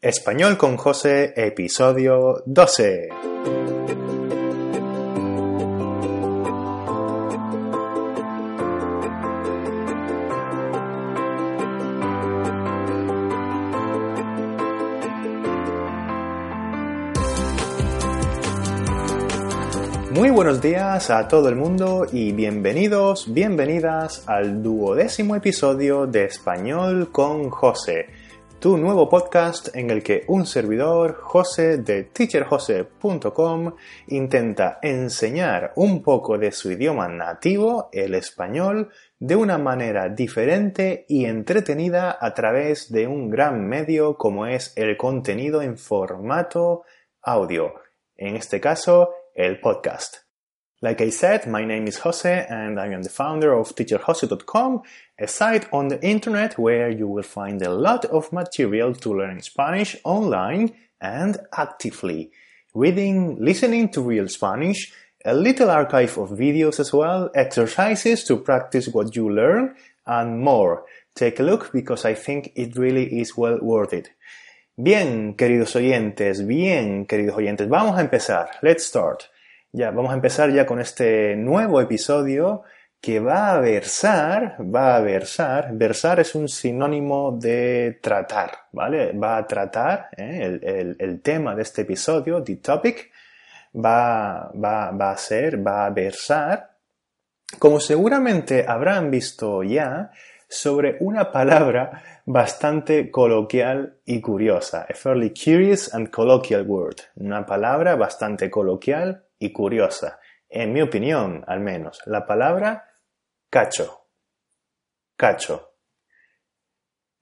Español con José, episodio 12. Muy buenos días a todo el mundo y bienvenidos, bienvenidas al duodécimo episodio de Español con José tu nuevo podcast en el que un servidor, José de teacherjose.com, intenta enseñar un poco de su idioma nativo, el español, de una manera diferente y entretenida a través de un gran medio como es el contenido en formato audio, en este caso, el podcast. Like I said, my name is Jose and I am the founder of teacherjose.com, a site on the internet where you will find a lot of material to learn Spanish online and actively. Reading, listening to real Spanish, a little archive of videos as well, exercises to practice what you learn, and more. Take a look because I think it really is well worth it. Bien, queridos oyentes, bien, queridos oyentes, vamos a empezar. Let's start. Ya, vamos a empezar ya con este nuevo episodio que va a versar, va a versar, versar es un sinónimo de tratar, ¿vale? Va a tratar ¿eh? el, tema de este episodio, the topic, va, va, va a ser, va a versar, como seguramente habrán visto ya, sobre una palabra bastante coloquial y curiosa, a fairly curious and colloquial word, una palabra bastante coloquial y curiosa, en mi opinión al menos, la palabra cacho. Cacho.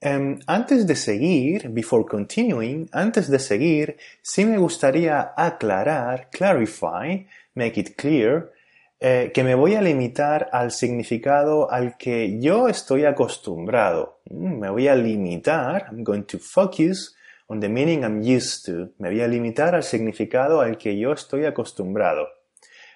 Em, antes de seguir, before continuing, antes de seguir, sí me gustaría aclarar, clarify, make it clear, eh, que me voy a limitar al significado al que yo estoy acostumbrado. Mm, me voy a limitar, I'm going to focus on the meaning I'm used to. Me voy a limitar al significado al que yo estoy acostumbrado.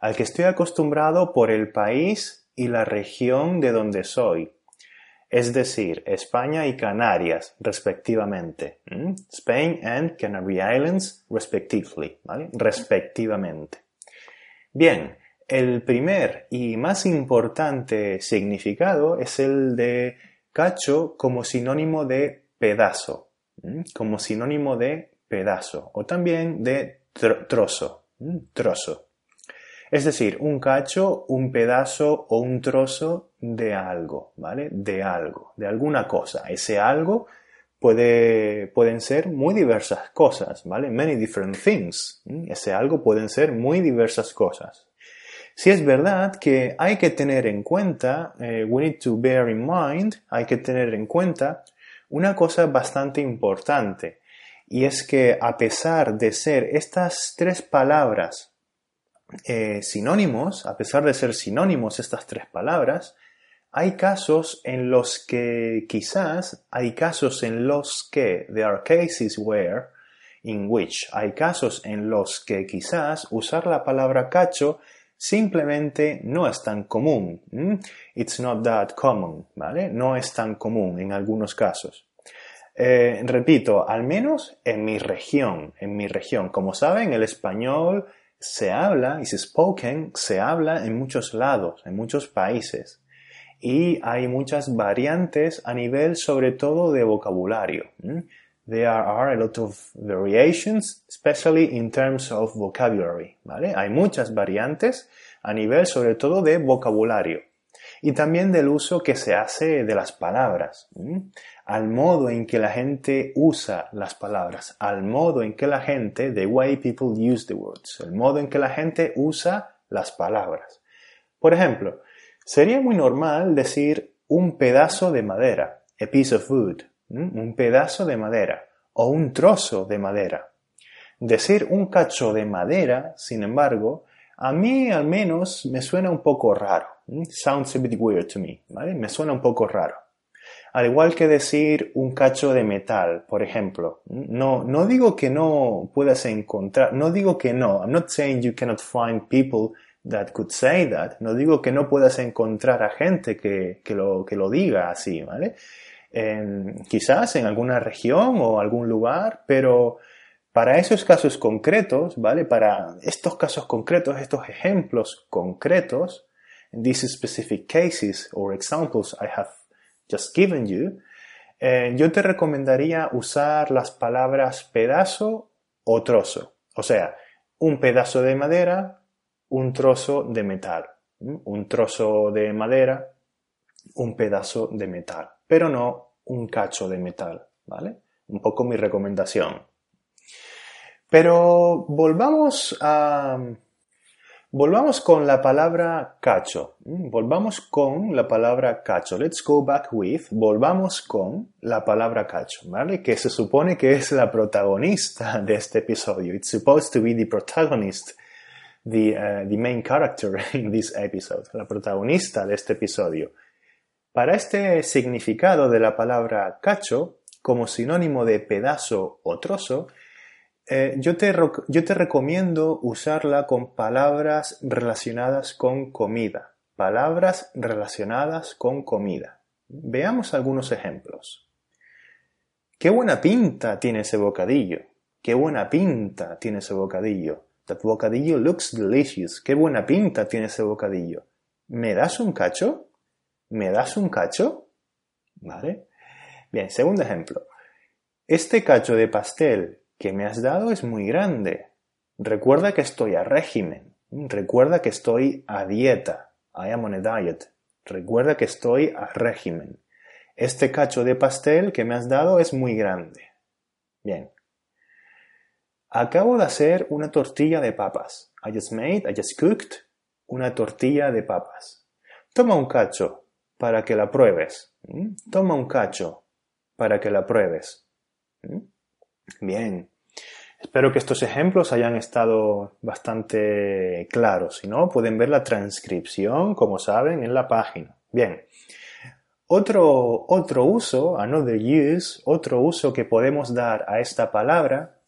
Al que estoy acostumbrado por el país y la región de donde soy. Es decir, España y Canarias, respectivamente. ¿Mm? Spain and Canary Islands, respectively. ¿vale? Respectivamente. Bien, el primer y más importante significado es el de cacho como sinónimo de pedazo como sinónimo de pedazo o también de trozo, trozo. Es decir, un cacho, un pedazo o un trozo de algo, ¿vale? De algo, de alguna cosa. Ese algo puede, pueden ser muy diversas cosas, ¿vale? Many different things. Ese algo pueden ser muy diversas cosas. Si es verdad que hay que tener en cuenta, eh, we need to bear in mind, hay que tener en cuenta una cosa bastante importante, y es que a pesar de ser estas tres palabras eh, sinónimos, a pesar de ser sinónimos estas tres palabras, hay casos en los que quizás, hay casos en los que, there are cases where, in which, hay casos en los que quizás usar la palabra cacho simplemente no es tan común. It's not that common, ¿vale? No es tan común en algunos casos. Eh, repito, al menos en mi región, en mi región. Como saben, el español se habla, y se spoken, se habla en muchos lados, en muchos países. Y hay muchas variantes a nivel sobre todo de vocabulario. There are a lot of variations, especially in terms of vocabulary, ¿vale? Hay muchas variantes a nivel sobre todo de vocabulario y también del uso que se hace de las palabras, al modo en que la gente usa las palabras, al modo en que la gente, the way people use the words, el modo en que la gente usa las palabras. Por ejemplo, sería muy normal decir un pedazo de madera, a piece of wood, un pedazo de madera o un trozo de madera. Decir un cacho de madera, sin embargo, a mí al menos me suena un poco raro. Sounds a bit weird to me, ¿vale? Me suena un poco raro. Al igual que decir un cacho de metal, por ejemplo. No, no digo que no puedas encontrar, no digo que no. I'm not saying you cannot find people that could say that. No digo que no puedas encontrar a gente que, que, lo, que lo diga así, ¿vale? Quizás en alguna región o algún lugar, pero para esos casos concretos, ¿vale? Para estos casos concretos, estos ejemplos concretos, these specific cases or examples I have just given you, eh, yo te recomendaría usar las palabras pedazo o trozo. O sea, un pedazo de madera, un trozo de metal. Un trozo de madera, un pedazo de metal. Pero no un cacho de metal, ¿vale? Un poco mi recomendación. Pero volvamos a... Volvamos con la palabra cacho. Volvamos con la palabra cacho. Let's go back with. Volvamos con la palabra cacho, ¿vale? Que se supone que es la protagonista de este episodio. It's supposed to be the protagonist, the, uh, the main character in this episode. La protagonista de este episodio. Para este significado de la palabra cacho, como sinónimo de pedazo o trozo, eh, yo, te, yo te recomiendo usarla con palabras relacionadas con comida. Palabras relacionadas con comida. Veamos algunos ejemplos. Qué buena pinta tiene ese bocadillo. Qué buena pinta tiene ese bocadillo. That bocadillo looks delicious. Qué buena pinta tiene ese bocadillo. ¿Me das un cacho? ¿Me das un cacho? ¿Vale? Bien, segundo ejemplo. Este cacho de pastel que me has dado es muy grande. Recuerda que estoy a régimen. Recuerda que estoy a dieta. I am on a diet. Recuerda que estoy a régimen. Este cacho de pastel que me has dado es muy grande. Bien. Acabo de hacer una tortilla de papas. I just made, I just cooked una tortilla de papas. Toma un cacho para que la pruebes. ¿Mm? Toma un cacho para que la pruebes. ¿Mm? Bien. Espero que estos ejemplos hayan estado bastante claros. Si no, pueden ver la transcripción, como saben, en la página. Bien. Otro, otro uso, another use, otro uso que podemos dar a esta palabra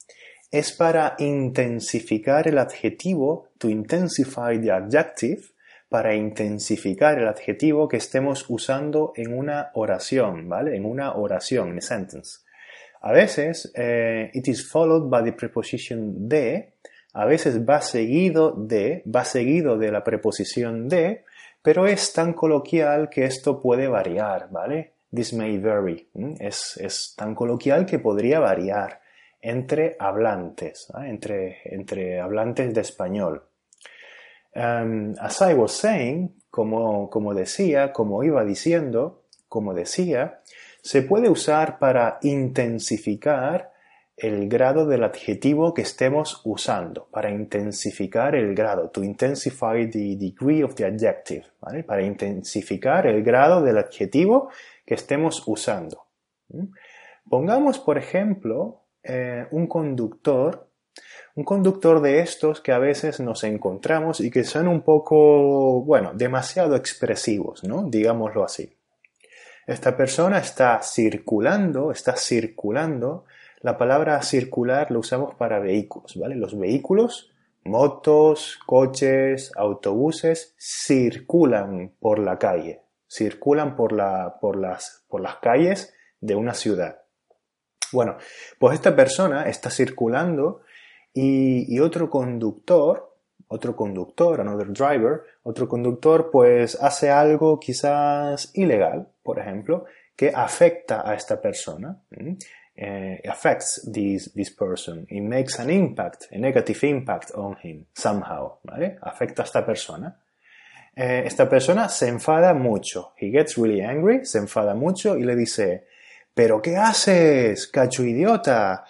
es para intensificar el adjetivo, to intensify the adjective, para intensificar el adjetivo que estemos usando en una oración, ¿vale? En una oración, en a sentence. A veces, eh, it is followed by the preposition de, a veces va seguido de, va seguido de la preposición de, pero es tan coloquial que esto puede variar, ¿vale? This may vary. Es, es, tan coloquial que podría variar entre hablantes, entre, entre hablantes de español. Um, as I was saying, como, como decía, como iba diciendo, como decía, se puede usar para intensificar el grado del adjetivo que estemos usando, para intensificar el grado, to intensify the degree of the adjective, para intensificar el grado del adjetivo que estemos usando. Pongamos, por ejemplo, eh, un conductor un conductor de estos que a veces nos encontramos y que son un poco, bueno, demasiado expresivos, ¿no? Digámoslo así. Esta persona está circulando, está circulando. La palabra circular lo usamos para vehículos, ¿vale? Los vehículos, motos, coches, autobuses, circulan por la calle, circulan por, la, por, las, por las calles de una ciudad. Bueno, pues esta persona está circulando y, otro conductor, otro conductor, another driver, otro conductor pues hace algo quizás ilegal, por ejemplo, que afecta a esta persona. Eh, affects this, this person. It makes an impact, a negative impact on him, somehow, ¿vale? Afecta a esta persona. Eh, esta persona se enfada mucho. He gets really angry, se enfada mucho y le dice, ¿pero qué haces, cacho idiota?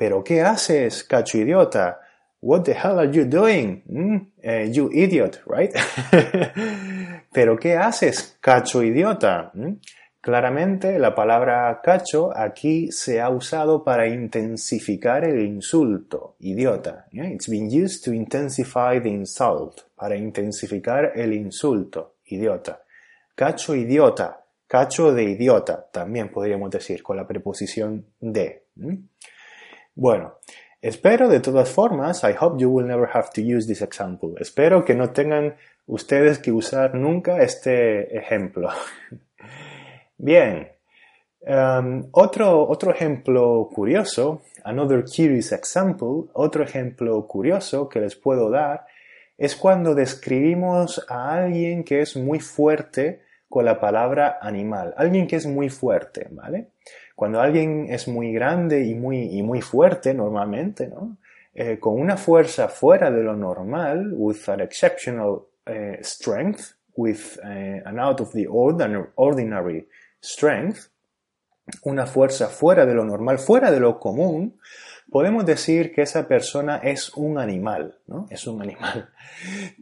¿Pero qué haces, cacho idiota? What the hell are you doing? Mm, eh, you idiot, right? ¿Pero qué haces, cacho idiota? Mm, claramente la palabra cacho aquí se ha usado para intensificar el insulto, idiota. It's been used to intensify the insult, para intensificar el insulto, idiota. Cacho idiota, cacho de idiota, también podríamos decir con la preposición de. Mm. Bueno, espero de todas formas, I hope you will never have to use this example. Espero que no tengan ustedes que usar nunca este ejemplo. Bien, Um, otro, otro ejemplo curioso, another curious example, otro ejemplo curioso que les puedo dar es cuando describimos a alguien que es muy fuerte con la palabra animal. Alguien que es muy fuerte, ¿vale? Cuando alguien es muy grande y muy, y muy fuerte normalmente, ¿no? Eh, con una fuerza fuera de lo normal, with an exceptional uh, strength, with uh, an out of the ordinary strength, una fuerza fuera de lo normal, fuera de lo común, podemos decir que esa persona es un animal, ¿no? Es un animal.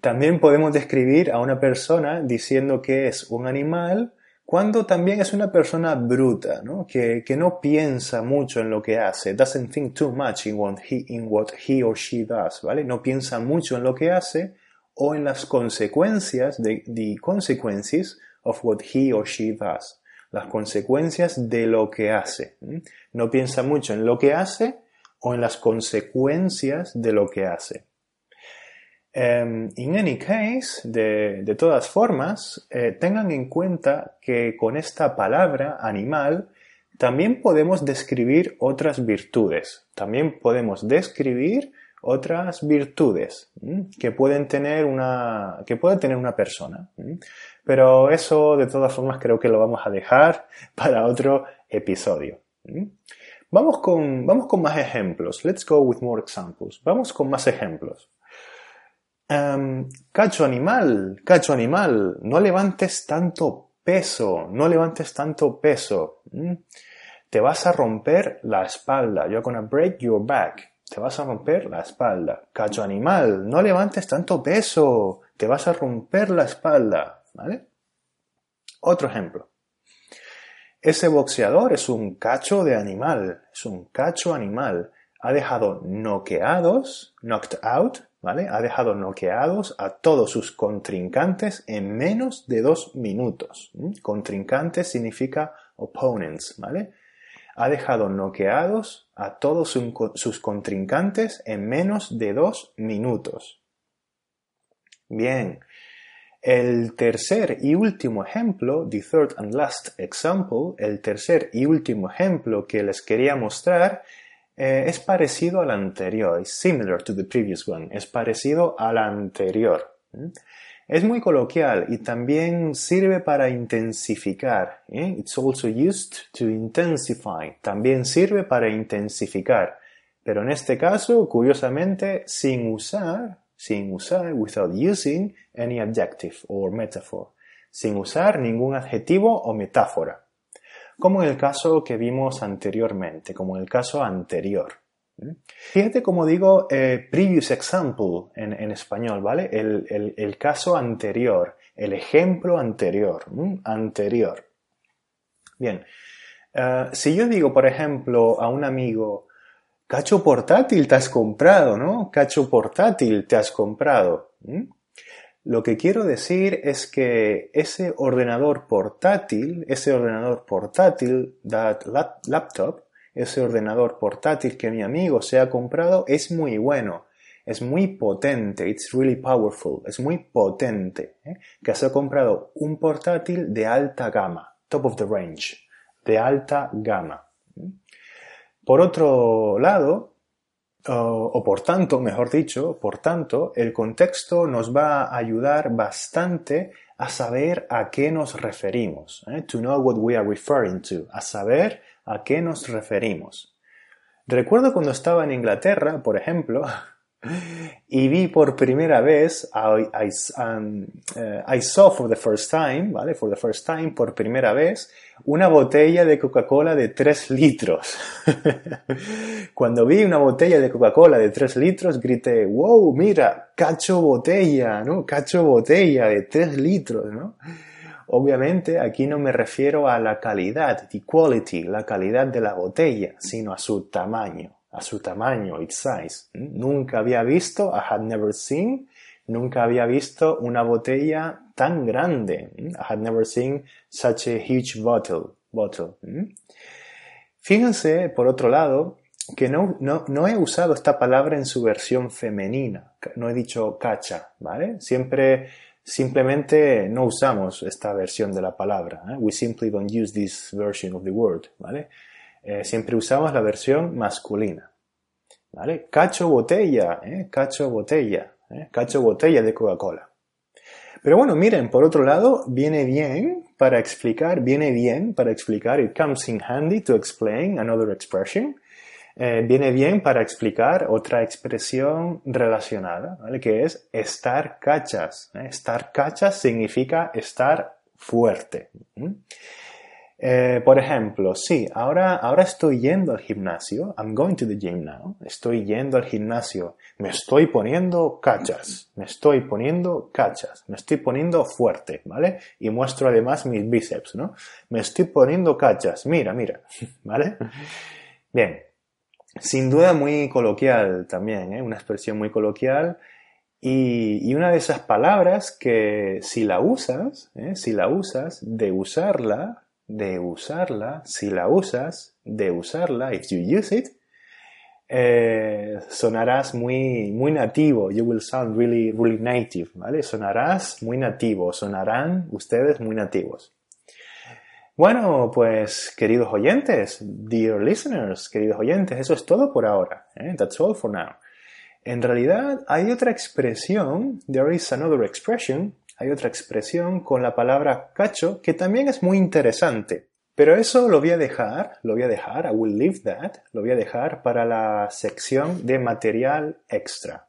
También podemos describir a una persona diciendo que es un animal cuando también es una persona bruta, ¿no? Que, que no piensa mucho en lo que hace, doesn't think too much in what, he, in what he or she does, ¿vale? No piensa mucho en lo que hace o en las consecuencias, de, the consequences of what he or she does, las consecuencias de lo que hace. No piensa mucho en lo que hace o en las consecuencias de lo que hace. Um, in any case, de, de todas formas, eh, tengan en cuenta que con esta palabra animal también podemos describir otras virtudes. También podemos describir otras virtudes que pueden tener una que puede tener una persona. Pero eso de todas formas creo que lo vamos a dejar para otro episodio. Vamos con, vamos con más ejemplos. Let's go with more examples. Vamos con más ejemplos. Um, cacho animal, cacho animal, no levantes tanto peso, no levantes tanto peso. Te vas a romper la espalda. You're gonna break your back. Te vas a romper la espalda. Cacho animal, no levantes tanto peso. Te vas a romper la espalda. ¿Vale? Otro ejemplo. Ese boxeador es un cacho de animal, es un cacho animal. Ha dejado noqueados, knocked out, ¿vale? Ha dejado noqueados a todos sus contrincantes en menos de dos minutos. Contrincantes significa opponents, ¿vale? Ha dejado noqueados a todos sus contrincantes en menos de dos minutos. Bien, el tercer y último ejemplo, the third and last example, el tercer y último ejemplo que les quería mostrar eh, es parecido al anterior, es similar to the previous one, es parecido al anterior. Es muy coloquial y también sirve para intensificar. ¿eh? It's also used to intensify. También sirve para intensificar. Pero en este caso, curiosamente, sin usar sin usar, without using any adjective or metaphor, sin usar ningún adjetivo o metáfora, como en el caso que vimos anteriormente, como en el caso anterior. ¿Mm? Fíjate como digo eh, previous example en, español, ¿vale? El, caso anterior, el ejemplo anterior, anterior. Bien, eh, si yo digo, por ejemplo, a un amigo, Cacho portátil te has comprado, ¿no? Cacho portátil te has comprado. Lo que quiero decir es que ese ordenador portátil, ese ordenador portátil, that laptop, ese ordenador portátil que mi amigo se ha comprado es muy bueno, es muy potente, it's really powerful, es muy potente, ¿eh? que se ha comprado un portátil de alta gama, top of the range, de alta gama. Por otro lado, o, por tanto, mejor dicho, por tanto, el contexto nos va a ayudar bastante a saber a qué nos referimos. ¿eh? To know what we are referring to. A saber a qué nos referimos. Recuerdo cuando estaba en Inglaterra, por ejemplo, y vi por primera vez, um, eh, I, saw for the first time, ¿vale? For the first time, por primera vez, una botella de Coca-Cola de 3 litros. Cuando vi una botella de Coca-Cola de 3 litros, grité, wow, mira, cacho botella, ¿no? Cacho botella de 3 litros, ¿no? Obviamente aquí no me refiero a la calidad, the quality, la calidad de la botella, sino a su tamaño a su tamaño, its size. Nunca había visto, I had never seen, nunca había visto una botella tan grande. I had never seen such a huge bottle. bottle. Fíjense, por otro lado, que no, no, no, he usado esta palabra en su versión femenina. No he dicho cacha, ¿vale? Siempre, simplemente no usamos esta versión de la palabra. ¿eh? We simply don't use this version of the word, ¿vale? Eh, siempre usamos la versión masculina, ¿vale? Cacho botella, ¿eh? Cacho botella, ¿eh? Cacho botella de Coca-Cola. Pero bueno, miren, por otro lado, viene bien para explicar, viene bien para explicar, it comes in handy to explain another expression, eh, viene bien para explicar otra expresión relacionada, ¿vale? que es estar cachas. ¿eh? Estar cachas significa estar fuerte. Eh, por ejemplo, sí, ahora, ahora estoy yendo al gimnasio. I'm going to the gym now. Estoy yendo al gimnasio. Me estoy poniendo cachas. Me estoy poniendo cachas. Me estoy poniendo fuerte, ¿vale? Y muestro además mis bíceps, ¿no? Me estoy poniendo cachas. Mira, mira, ¿vale? Bien. Sin duda muy coloquial también, ¿eh? Una expresión muy coloquial. Y, una de esas palabras que si la usas, ¿eh? si la usas, de usarla, de usarla, si la usas, de usarla, if you use it, eh, sonarás muy, muy nativo, you will sound really, really native, ¿vale? Sonarás muy nativo, sonarán ustedes muy nativos. Bueno, pues queridos oyentes, dear listeners, queridos oyentes, eso es todo por ahora. ¿eh? That's all for now. En realidad hay otra expresión, there is another expression, hay otra expresión con la palabra cacho que también es muy interesante. Pero eso lo voy a dejar, lo voy a dejar, I will leave that, lo voy a dejar para la sección de material extra.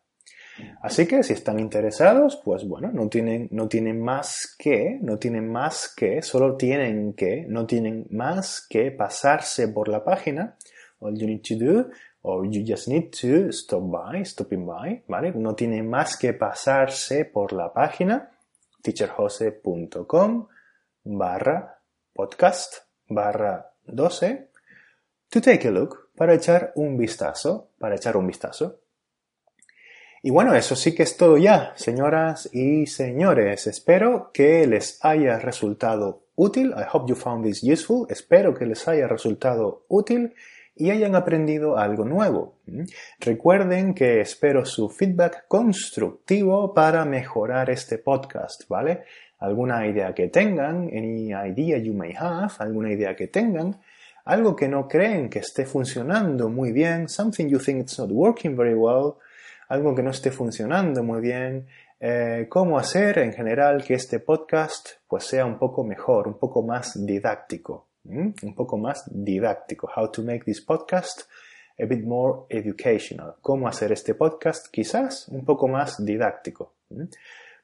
Así que si están interesados, pues bueno, no tienen, no tienen más que, no tienen más que, solo tienen que, no tienen más que pasarse por la página. All you need to do, or you just need to stop by, stopping by, ¿vale? No tienen más que pasarse por la página teacherjose.com barra podcast barra 12 to take a look para echar un vistazo, para echar un vistazo. Y bueno, eso sí que es todo ya, señoras y señores. Espero que les haya resultado útil. I hope you found this useful. Espero que les haya resultado útil y hayan aprendido algo nuevo. ¿Mm? Recuerden que espero su feedback constructivo para mejorar este podcast, ¿vale? Alguna idea que tengan, any idea you may have, alguna idea que tengan, algo que no creen que esté funcionando muy bien, something you think it's not working very well, algo que no esté funcionando muy bien, eh, cómo hacer en general que este podcast pues sea un poco mejor, un poco más didáctico. ¿Mm? un poco más didáctico. How to make this podcast a bit more educational. Cómo hacer este podcast quizás un poco más didáctico. ¿Mm?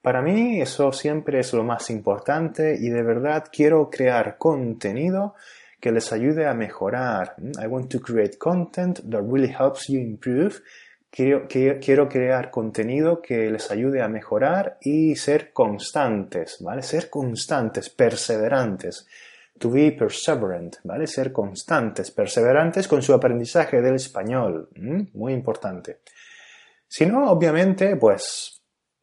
Para mí eso siempre es lo más importante y de verdad quiero crear contenido que les ayude a mejorar. ¿Mm? I want to create content that really helps you improve. Quiero, quiero, crear contenido que les ayude a mejorar y ser constantes, ¿vale? Ser constantes, perseverantes to be perseverant, ¿vale? Ser constantes, perseverantes con su aprendizaje del español, muy importante. Si no, obviamente, pues,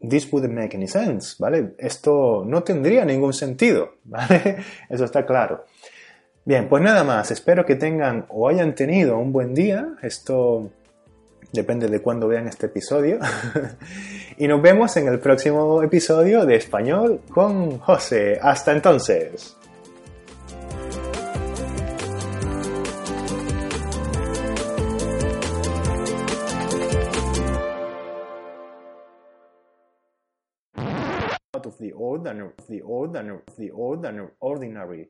this wouldn't make any sense, ¿vale? Esto no tendría ningún sentido, ¿vale? Eso está claro. Bien, pues nada más, espero que tengan o hayan tenido un buen día, esto depende de cuándo vean este episodio, y nos vemos en el próximo episodio de Español con José. Hasta entonces. Ordinary, the ordinary, the ordinary, ordinary